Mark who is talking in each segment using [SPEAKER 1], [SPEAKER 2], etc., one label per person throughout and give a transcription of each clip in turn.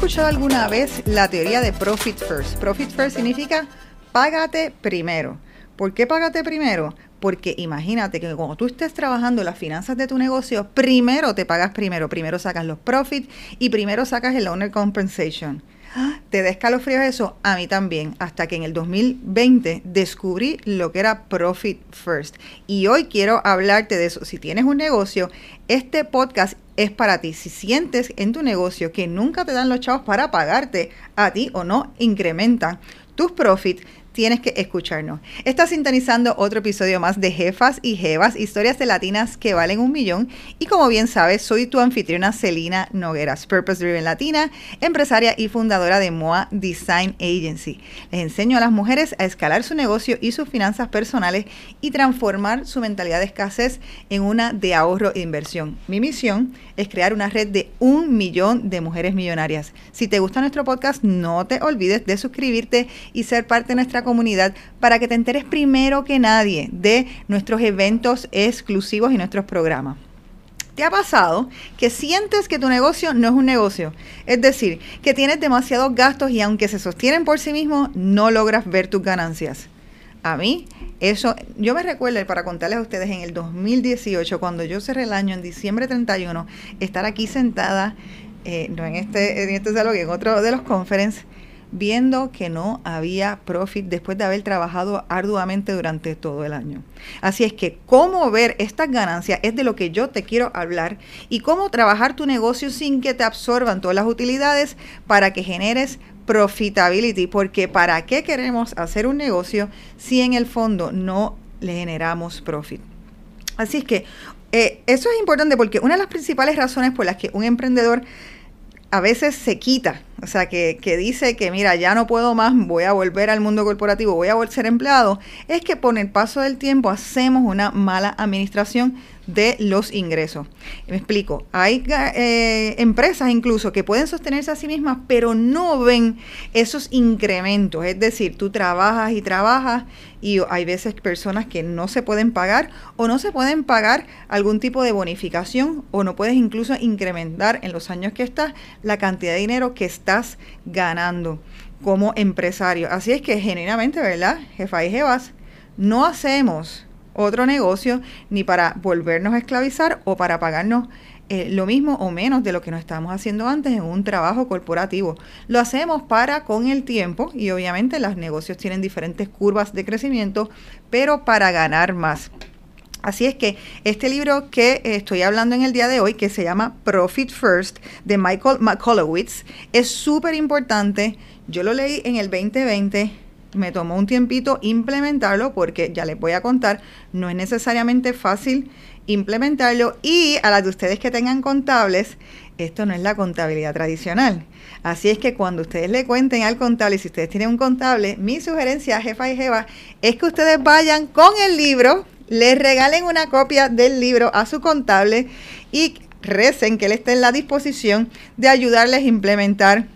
[SPEAKER 1] escuchado alguna vez la teoría de Profit First? Profit First significa págate primero. ¿Por qué págate primero? Porque imagínate que cuando tú estés trabajando las finanzas de tu negocio, primero te pagas primero. Primero sacas los profits y primero sacas el owner compensation. ¿Te da escalofríos eso? A mí también, hasta que en el 2020 descubrí lo que era Profit First. Y hoy quiero hablarte de eso. Si tienes un negocio, este podcast es para ti. Si sientes en tu negocio que nunca te dan los chavos para pagarte a ti o no incrementan tus profits, tienes que escucharnos. Estás sintonizando otro episodio más de Jefas y Jevas, historias de latinas que valen un millón. Y como bien sabes, soy tu anfitriona Celina Nogueras, Purpose Driven Latina, empresaria y fundadora de MOA Design Agency. Les enseño a las mujeres a escalar su negocio y sus finanzas personales y transformar su mentalidad de escasez en una de ahorro e inversión. Mi misión es crear una red de un millón de mujeres millonarias. Si te gusta nuestro podcast, no te olvides de suscribirte y ser parte de nuestra comunidad para que te enteres primero que nadie de nuestros eventos exclusivos y nuestros programas. ¿Te ha pasado que sientes que tu negocio no es un negocio? Es decir, que tienes demasiados gastos y aunque se sostienen por sí mismos, no logras ver tus ganancias. A mí, eso, yo me recuerdo para contarles a ustedes en el 2018, cuando yo cerré el año en diciembre 31, estar aquí sentada, eh, no en este, en este salón, en otro de los conferences, viendo que no había profit después de haber trabajado arduamente durante todo el año. Así es que cómo ver estas ganancias es de lo que yo te quiero hablar y cómo trabajar tu negocio sin que te absorban todas las utilidades para que generes profitability, porque ¿para qué queremos hacer un negocio si en el fondo no le generamos profit? Así es que eh, eso es importante porque una de las principales razones por las que un emprendedor a veces se quita, o sea, que, que, dice que mira, ya no puedo más, voy a volver al mundo corporativo, voy a volver a ser empleado, es que por el paso del tiempo hacemos una mala administración de los ingresos. Me explico, hay eh, empresas incluso que pueden sostenerse a sí mismas, pero no ven esos incrementos. Es decir, tú trabajas y trabajas y hay veces personas que no se pueden pagar o no se pueden pagar algún tipo de bonificación o no puedes incluso incrementar en los años que estás la cantidad de dinero que ganando como empresario. Así es que genuinamente, ¿verdad? Jefa y jefas, no hacemos otro negocio ni para volvernos a esclavizar o para pagarnos eh, lo mismo o menos de lo que nos estábamos haciendo antes en un trabajo corporativo. Lo hacemos para con el tiempo y obviamente los negocios tienen diferentes curvas de crecimiento, pero para ganar más. Así es que este libro que estoy hablando en el día de hoy, que se llama Profit First, de Michael McCollowitz, es súper importante. Yo lo leí en el 2020 me tomó un tiempito implementarlo porque ya les voy a contar, no es necesariamente fácil implementarlo y a las de ustedes que tengan contables, esto no es la contabilidad tradicional. Así es que cuando ustedes le cuenten al contable, si ustedes tienen un contable, mi sugerencia, jefa y jefa, es que ustedes vayan con el libro, les regalen una copia del libro a su contable y recen que él esté en la disposición de ayudarles a implementar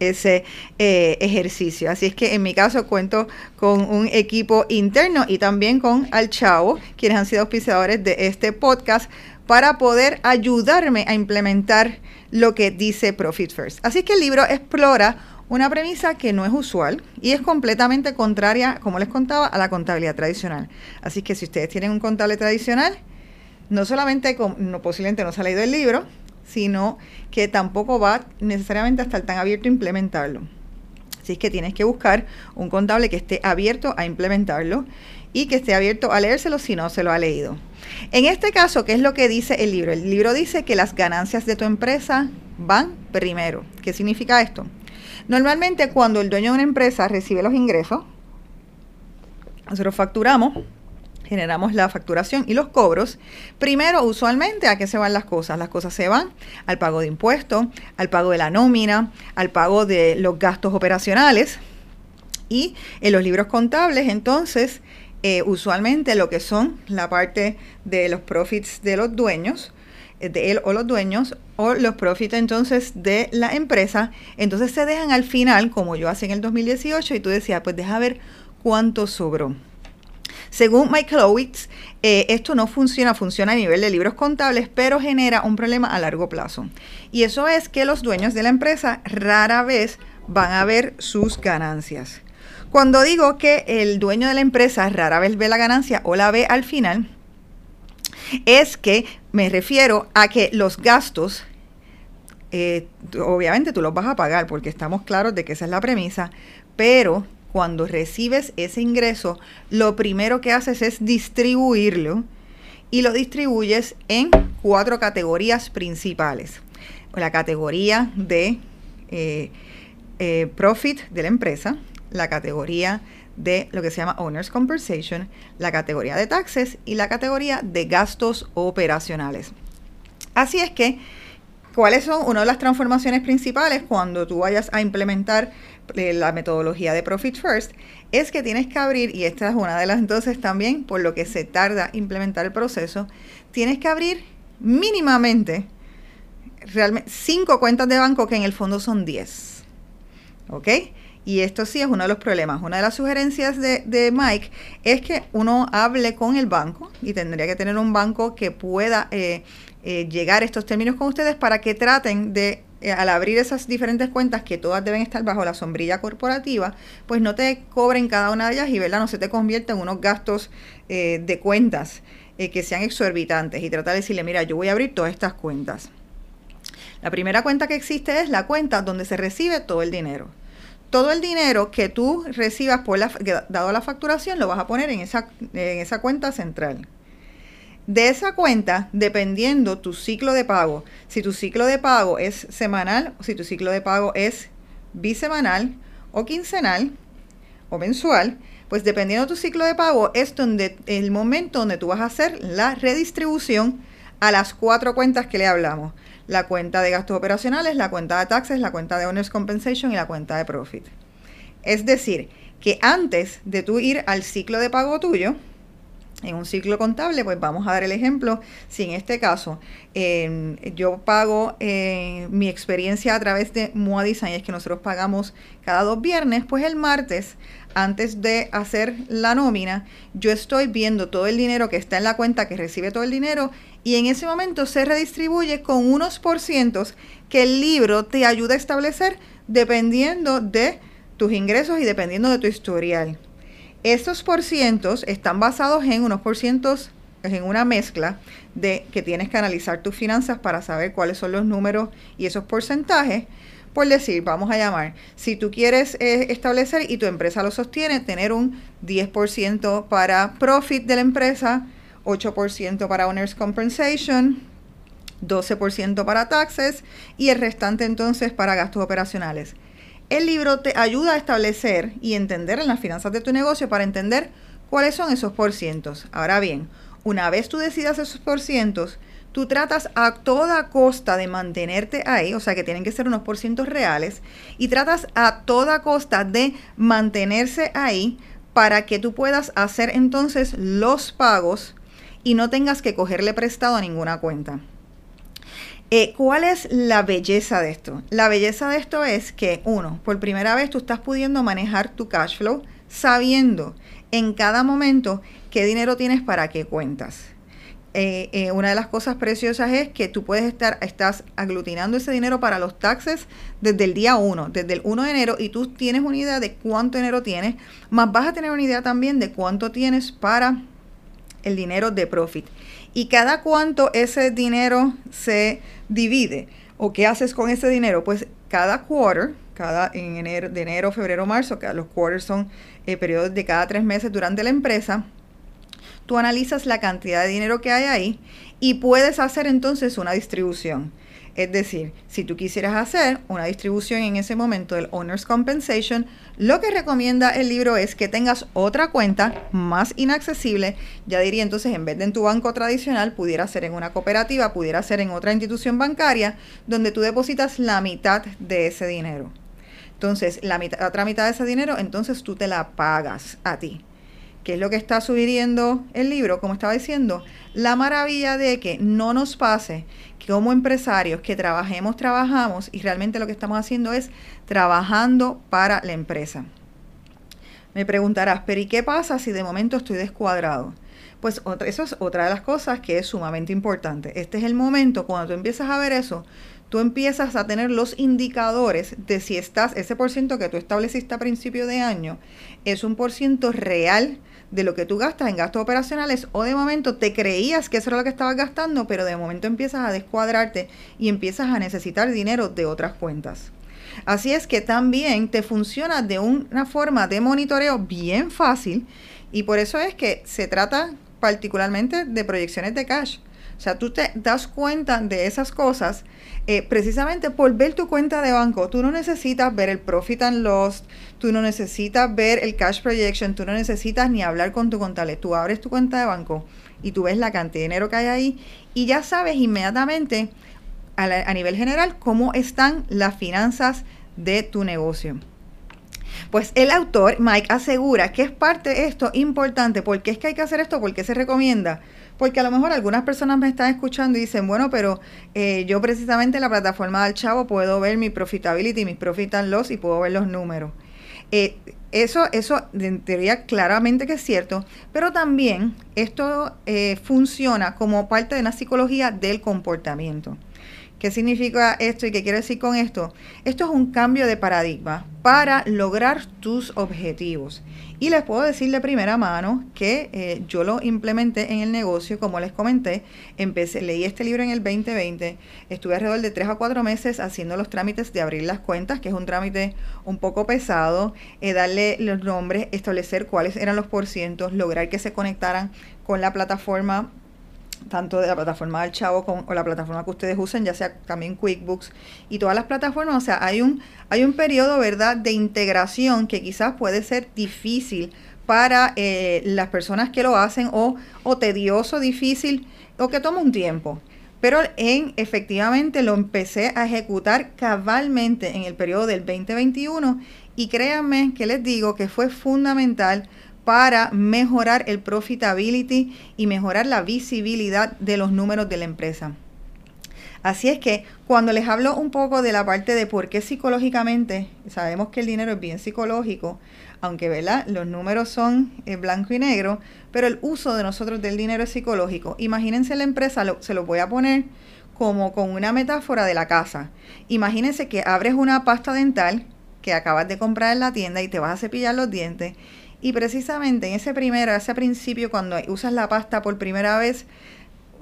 [SPEAKER 1] ese eh, ejercicio. Así es que en mi caso cuento con un equipo interno y también con Al Chavo, quienes han sido auspiciadores de este podcast, para poder ayudarme a implementar lo que dice Profit First. Así que el libro explora una premisa que no es usual y es completamente contraria, como les contaba, a la contabilidad tradicional. Así que si ustedes tienen un contable tradicional, no solamente no, posiblemente no se ha leído el libro, sino que tampoco va necesariamente a estar tan abierto a implementarlo. Así que tienes que buscar un contable que esté abierto a implementarlo y que esté abierto a leérselo si no se lo ha leído. En este caso, ¿qué es lo que dice el libro? El libro dice que las ganancias de tu empresa van primero. ¿Qué significa esto? Normalmente cuando el dueño de una empresa recibe los ingresos, nosotros facturamos generamos la facturación y los cobros. Primero, usualmente, ¿a qué se van las cosas? Las cosas se van al pago de impuestos, al pago de la nómina, al pago de los gastos operacionales. Y en los libros contables, entonces, eh, usualmente lo que son la parte de los profits de los dueños, de él o los dueños, o los profits entonces de la empresa, entonces se dejan al final, como yo hacía en el 2018, y tú decías, pues deja ver cuánto sobró. Según Michael Owitz, eh, esto no funciona, funciona a nivel de libros contables, pero genera un problema a largo plazo. Y eso es que los dueños de la empresa rara vez van a ver sus ganancias. Cuando digo que el dueño de la empresa rara vez ve la ganancia o la ve al final, es que me refiero a que los gastos, eh, obviamente tú los vas a pagar porque estamos claros de que esa es la premisa, pero cuando recibes ese ingreso, lo primero que haces es distribuirlo y lo distribuyes en cuatro categorías principales. La categoría de eh, eh, profit de la empresa, la categoría de lo que se llama Owner's Compensation, la categoría de taxes y la categoría de gastos operacionales. Así es que, ¿cuáles son una de las transformaciones principales cuando tú vayas a implementar la metodología de Profit First es que tienes que abrir, y esta es una de las entonces también, por lo que se tarda implementar el proceso, tienes que abrir mínimamente realmente cinco cuentas de banco que en el fondo son 10. ¿Ok? Y esto sí es uno de los problemas. Una de las sugerencias de, de, Mike es que uno hable con el banco y tendría que tener un banco que pueda eh, eh, llegar a estos términos con ustedes para que traten de eh, al abrir esas diferentes cuentas que todas deben estar bajo la sombrilla corporativa, pues no te cobren cada una de ellas y ¿verdad? no se te convierta en unos gastos eh, de cuentas que sean exorbitantes y tratar de decirle, mira, yo voy a abrir todas estas cuentas. La primera cuenta que existe es la cuenta donde se recibe todo el dinero. Todo el dinero que tú recibas por la, dado la facturación lo vas a poner en esa, en esa cuenta central. De esa cuenta, dependiendo tu ciclo de pago, si tu ciclo de pago es semanal si tu ciclo de pago es bisemanal o quincenal o mensual, pues dependiendo de tu ciclo de pago es donde el momento donde tú vas a hacer la redistribución a las cuatro cuentas que le hablamos. La cuenta de gastos operacionales, la cuenta de taxes, la cuenta de Owners Compensation y la cuenta de profit. Es decir, que antes de tú ir al ciclo de pago tuyo, en un ciclo contable, pues vamos a dar el ejemplo. Si en este caso em, yo pago eh, mi experiencia a través de MOA Design, es que nosotros pagamos cada dos viernes, pues el martes, antes de hacer la nómina, yo estoy viendo todo el dinero que está en la cuenta que recibe todo el dinero y en ese momento se redistribuye con unos por cientos que el libro te ayuda a establecer dependiendo de tus ingresos y dependiendo de tu historial. Estos porcientos están basados en unos porcientos, en una mezcla de que tienes que analizar tus finanzas para saber cuáles son los números y esos porcentajes. Por decir, vamos a llamar, si tú quieres eh, establecer y tu empresa lo sostiene, tener un 10% para profit de la empresa, 8% para Owners Compensation, 12% para taxes y el restante entonces para gastos operacionales. El libro te ayuda a establecer y entender en las finanzas de tu negocio para entender cuáles son esos porcientos. Ahora bien, una vez tú decidas esos porcientos, tú tratas a toda costa de mantenerte ahí, o sea que tienen que ser unos porcientos reales, y tratas a toda costa de mantenerse ahí para que tú puedas hacer entonces los pagos y no tengas que cogerle prestado a ninguna cuenta. Eh, ¿Cuál es la belleza de esto? La belleza de esto es que, uno, por primera vez tú estás pudiendo manejar tu cash flow sabiendo en cada momento qué dinero tienes para qué cuentas. Eh, eh, una de las cosas preciosas es que tú puedes estar, estás aglutinando ese dinero para los taxes desde el día 1, desde el 1 de enero, y tú tienes una idea de cuánto dinero tienes, más vas a tener una idea también de cuánto tienes para el dinero de profit. Y cada cuánto ese dinero se divide o qué haces con ese dinero, pues cada quarter, cada en enero, de enero, febrero, marzo, que los quarters son eh, periodos de cada tres meses durante la empresa, tú analizas la cantidad de dinero que hay ahí y puedes hacer entonces una distribución. Es decir, si tú quisieras hacer una distribución en ese momento del Owner's Compensation, lo que recomienda el libro es que tengas otra cuenta más inaccesible. Ya diría entonces, en vez de en tu banco tradicional, pudiera ser en una cooperativa, pudiera ser en otra institución bancaria, donde tú depositas la mitad de ese dinero. Entonces, la, mitad, otra mitad de ese dinero, entonces tú te la pagas a ti. ¿Qué es lo que está sugiriendo el libro? Como estaba diciendo, la maravilla de que no nos pase que como empresarios que trabajemos, trabajamos y realmente lo que estamos haciendo es trabajando para la empresa. Me preguntarás, pero ¿y qué pasa si de momento estoy descuadrado? Pues otra, eso es otra de las cosas que es sumamente importante. Este es el momento cuando tú empiezas a ver eso, tú empiezas a tener los indicadores de si estás, ese por ciento que tú estableciste a principio de año, es un por ciento real de lo que tú gastas en gastos operacionales o de momento te creías que eso era lo que estabas gastando, pero de momento empiezas a descuadrarte y empiezas a necesitar dinero de otras cuentas. Así es que también te funciona de una forma de monitoreo bien fácil y por eso es que se trata particularmente de proyecciones de cash. O sea, tú te das cuenta de esas cosas eh, precisamente por ver tu cuenta de banco. Tú no necesitas ver el profit and loss, tú no necesitas ver el cash projection, tú no necesitas ni hablar con tu contable. Tú abres tu cuenta de banco y tú ves la cantidad de dinero que hay ahí y ya sabes inmediatamente a, a nivel general cómo están las finanzas de tu negocio. Pues el autor, Mike, asegura que es parte de esto importante. ¿Por qué es que hay que hacer esto? ¿Por qué se recomienda? Porque a lo mejor algunas personas me están escuchando y dicen, bueno, pero eh, yo precisamente en la plataforma del Chavo puedo ver mi profitability, mis profit and loss y puedo ver los números. Eh, eso, eso en teoría claramente que es cierto, pero también esto eh, funciona como parte de una psicología del comportamiento. ¿Qué significa esto y qué quiero decir con esto? Esto es un cambio de paradigma para lograr tus objetivos. Y les puedo decir de primera mano que eh, yo lo implementé en el negocio, como les comenté. Empecé, leí este libro en el 2020, estuve alrededor de tres a cuatro meses haciendo los trámites de abrir las cuentas, que es un trámite un poco pesado, eh, darle los nombres, establecer cuáles eran los porcientos, lograr que se conectaran con la plataforma tanto de la plataforma del Chavo como o la plataforma que ustedes usen, ya sea también QuickBooks y todas las plataformas, o sea, hay un, hay un periodo, ¿verdad?, de integración que quizás puede ser difícil para eh, las personas que lo hacen o, o tedioso, difícil o que toma un tiempo. Pero en efectivamente lo empecé a ejecutar cabalmente en el periodo del 2021 y créanme que les digo que fue fundamental para mejorar el profitability y mejorar la visibilidad de los números de la empresa. Así es que cuando les hablo un poco de la parte de por qué psicológicamente, sabemos que el dinero es bien psicológico, aunque ¿verdad? los números son en blanco y negro, pero el uso de nosotros del dinero es psicológico. Imagínense la empresa, se lo voy a poner como con una metáfora de la casa. Imagínense que abres una pasta dental que acabas de comprar en la tienda y te vas a cepillar los dientes y precisamente en ese primero, ese principio, cuando usas la pasta por primera vez,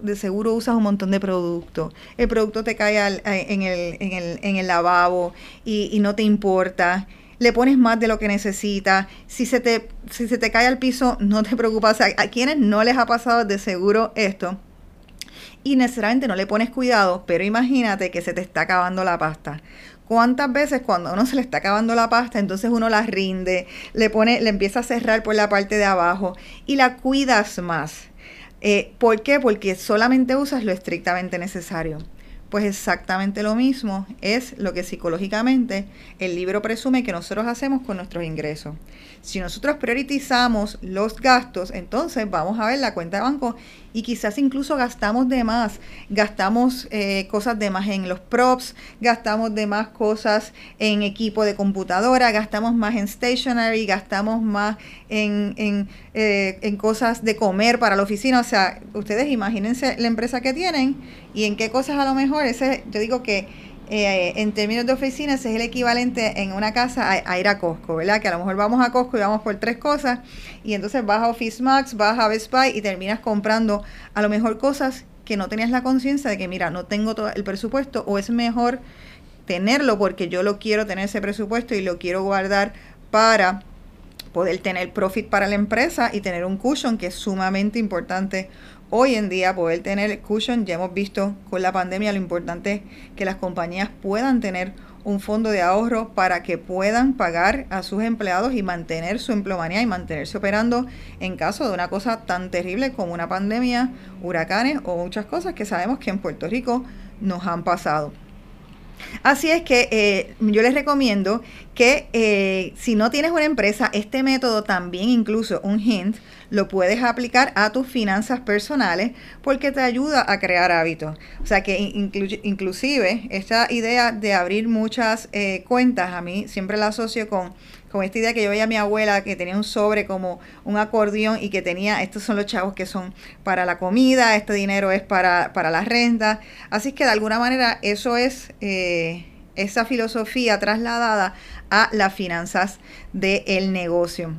[SPEAKER 1] de seguro usas un montón de producto. El producto te cae eh, en, el, en, el, en, el, lavabo y, y, no te importa. Le pones más de lo que necesitas. Si se te, si se te cae al piso, no te preocupas. a quienes no les ha pasado de seguro esto y necesariamente no le pones cuidado, pero imagínate que se te está acabando la pasta. ¿Cuántas veces cuando uno se le está acabando la pasta, entonces uno la rinde, le pone, le empieza a cerrar por la parte de abajo y la cuidas más? Eh, ¿Por qué? Porque solamente usas lo estrictamente necesario. Pues exactamente lo mismo es lo que psicológicamente el libro presume que nosotros hacemos con nuestros ingresos. Si nosotros priorizamos los gastos, entonces vamos a ver la cuenta de banco y quizás incluso gastamos de más, gastamos eh, cosas de más en los props, gastamos de más cosas en equipo de computadora, gastamos más en stationery, gastamos más en, en, eh, en cosas de comer para la oficina. O sea, ustedes imagínense la empresa que tienen y en qué cosas a lo mejor, ese, yo digo que eh, en términos de oficinas es el equivalente en una casa a, ir a Costco, ¿verdad? Que a lo mejor vamos a Costco y vamos por tres cosas y entonces vas a Office Max, vas a Best Buy y terminas comprando a lo mejor cosas que no tenías la conciencia de que, mira, no tengo todo el presupuesto o es mejor tenerlo porque yo lo quiero tener ese presupuesto y lo quiero guardar para poder tener profit para la empresa y tener un cushion que es sumamente importante hoy en día poder tener cushion, ya hemos visto con la pandemia lo importante que las compañías puedan tener un fondo de ahorro para que puedan pagar a sus empleados y mantener su empleomanía y mantenerse operando en caso de una cosa tan terrible como una pandemia, huracanes o muchas cosas que sabemos que en Puerto Rico nos han pasado. Así es que eh, yo les recomiendo que eh, si no tienes una empresa, este método también incluso un hint lo puedes aplicar a tus finanzas personales porque te ayuda a crear hábitos. O sea que inclusive esta idea de abrir muchas eh, cuentas, a mí siempre la asocio con, con esta idea que yo veía a mi abuela que tenía un sobre como un acordeón y que tenía, estos son los chavos que son para la comida, este dinero es para, para la renta. Así que de alguna manera eso es... Eh, esa filosofía trasladada a las finanzas del negocio.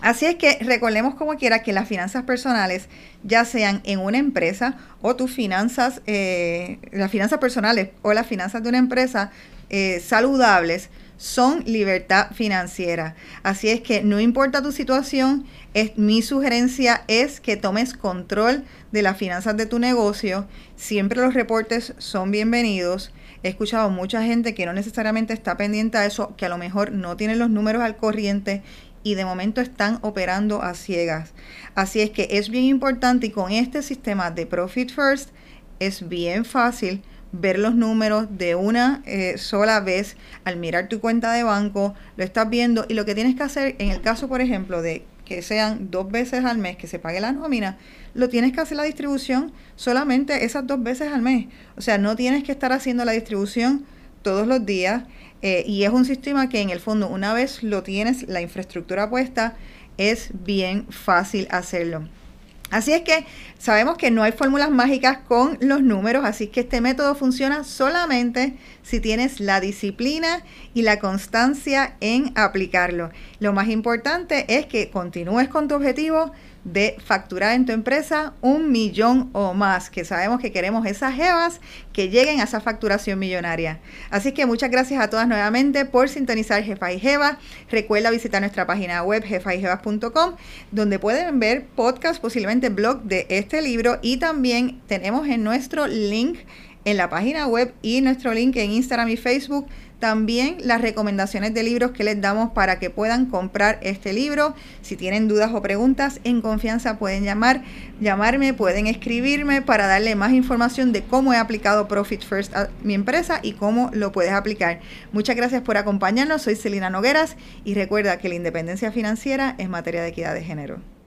[SPEAKER 1] Así es que recordemos como quiera que las finanzas personales, ya sean en una empresa o tus finanzas, eh, las finanzas personales o las finanzas de una empresa eh, saludables, son libertad financiera. Así es que no importa tu situación, es, mi sugerencia es que tomes control de las finanzas de tu negocio. Siempre los reportes son bienvenidos. He escuchado mucha gente que no necesariamente está pendiente a eso, que a lo mejor no tiene los números al corriente y de momento están operando a ciegas. Así es que es bien importante y con este sistema de Profit First es bien fácil ver los números de una eh, sola vez al mirar tu cuenta de banco, lo estás viendo y lo que tienes que hacer en el caso, por ejemplo, de que sean dos veces al mes que se pague la nómina, lo tienes que hacer la distribución solamente esas dos veces al mes. O sea, no tienes que estar haciendo la distribución todos los días eh, y es un sistema que en el fondo una vez lo tienes, la infraestructura puesta, es bien fácil hacerlo. Así es que sabemos que no hay fórmulas mágicas con los números, así que este método funciona solamente si tienes la disciplina y la constancia en aplicarlo. Lo más importante es que continúes con tu objetivo de facturar en tu empresa un millón o más, que sabemos que queremos esas jevas que lleguen a esa facturación millonaria. Así que muchas gracias a todas nuevamente por sintonizar Jefa y Jeva. Recuerda visitar nuestra página web jefayjevas.com donde pueden ver podcast, posiblemente blog de este libro y también tenemos en nuestro link en la página web y nuestro link en Instagram y Facebook también las recomendaciones de libros que les damos para que puedan comprar este libro. Si tienen dudas o preguntas, en confianza pueden llamar, llamarme, pueden escribirme para darle más información de cómo he aplicado Profit First a mi empresa y cómo lo puedes aplicar. Muchas gracias por acompañarnos. Soy Celina Nogueras y recuerda que la independencia financiera es materia de equidad de género.